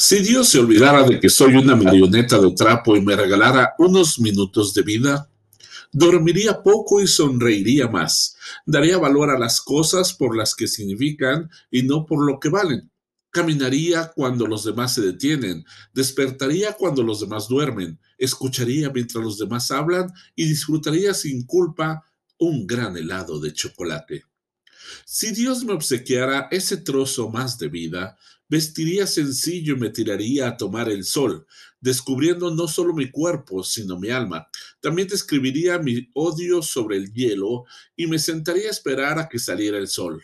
Si Dios se olvidara de que soy una marioneta de trapo y me regalara unos minutos de vida, dormiría poco y sonreiría más. Daría valor a las cosas por las que significan y no por lo que valen. Caminaría cuando los demás se detienen, despertaría cuando los demás duermen, escucharía mientras los demás hablan y disfrutaría sin culpa un gran helado de chocolate. Si Dios me obsequiara ese trozo más de vida, vestiría sencillo y me tiraría a tomar el sol, descubriendo no solo mi cuerpo, sino mi alma. También describiría mi odio sobre el hielo y me sentaría a esperar a que saliera el sol.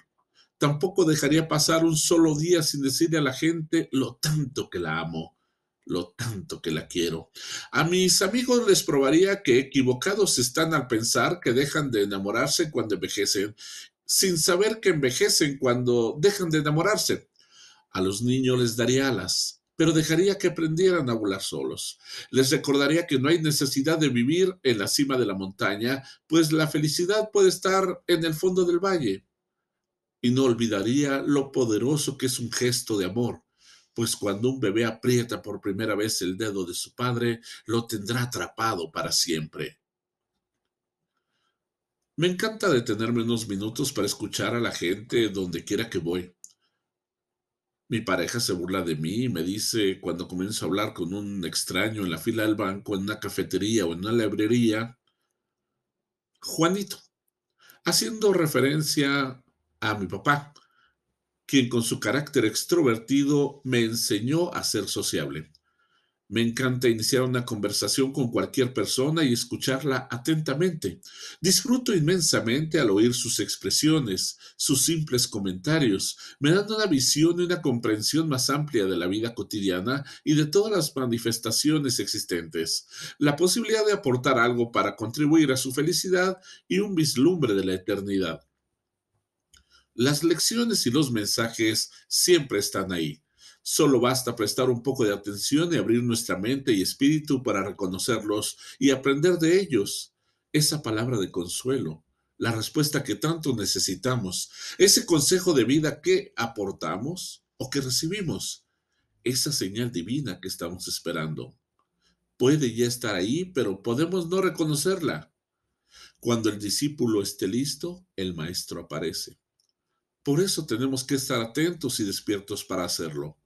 Tampoco dejaría pasar un solo día sin decirle a la gente lo tanto que la amo, lo tanto que la quiero. A mis amigos les probaría que equivocados están al pensar que dejan de enamorarse cuando envejecen, sin saber que envejecen cuando dejan de enamorarse. A los niños les daría alas, pero dejaría que aprendieran a volar solos. Les recordaría que no hay necesidad de vivir en la cima de la montaña, pues la felicidad puede estar en el fondo del valle. Y no olvidaría lo poderoso que es un gesto de amor, pues cuando un bebé aprieta por primera vez el dedo de su padre, lo tendrá atrapado para siempre. Me encanta detenerme unos minutos para escuchar a la gente donde quiera que voy. Mi pareja se burla de mí y me dice cuando comienzo a hablar con un extraño en la fila del banco, en una cafetería o en una librería, Juanito, haciendo referencia a mi papá, quien con su carácter extrovertido me enseñó a ser sociable. Me encanta iniciar una conversación con cualquier persona y escucharla atentamente. Disfruto inmensamente al oír sus expresiones, sus simples comentarios. Me dan una visión y una comprensión más amplia de la vida cotidiana y de todas las manifestaciones existentes. La posibilidad de aportar algo para contribuir a su felicidad y un vislumbre de la eternidad. Las lecciones y los mensajes siempre están ahí Solo basta prestar un poco de atención y abrir nuestra mente y espíritu para reconocerlos y aprender de ellos. Esa palabra de consuelo, la respuesta que tanto necesitamos, ese consejo de vida que aportamos o que recibimos, esa señal divina que estamos esperando. Puede ya estar ahí, pero podemos no reconocerla. Cuando el discípulo esté listo, el maestro aparece. Por eso tenemos que estar atentos y despiertos para hacerlo.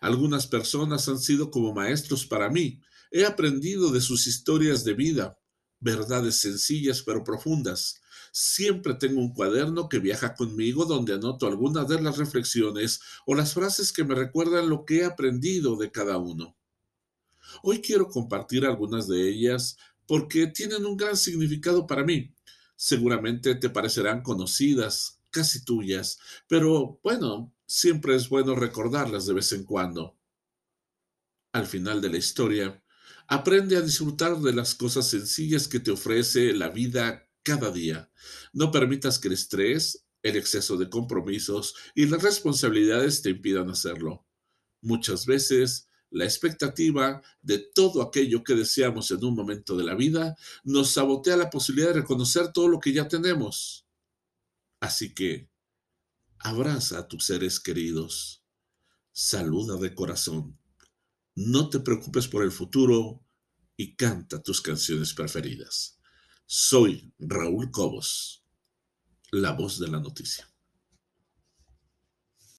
Algunas personas han sido como maestros para mí. He aprendido de sus historias de vida, verdades sencillas pero profundas. Siempre tengo un cuaderno que viaja conmigo donde anoto algunas de las reflexiones o las frases que me recuerdan lo que he aprendido de cada uno. Hoy quiero compartir algunas de ellas porque tienen un gran significado para mí. Seguramente te parecerán conocidas, casi tuyas, pero bueno, siempre es bueno recordarlas de vez en cuando. Al final de la historia, aprende a disfrutar de las cosas sencillas que te ofrece la vida cada día. No permitas que el estrés, el exceso de compromisos y las responsabilidades te impidan hacerlo. Muchas veces, la expectativa de todo aquello que deseamos en un momento de la vida nos sabotea la posibilidad de reconocer todo lo que ya tenemos. Así que, Abraza a tus seres queridos. Saluda de corazón. No te preocupes por el futuro y canta tus canciones preferidas. Soy Raúl Cobos, la voz de la noticia.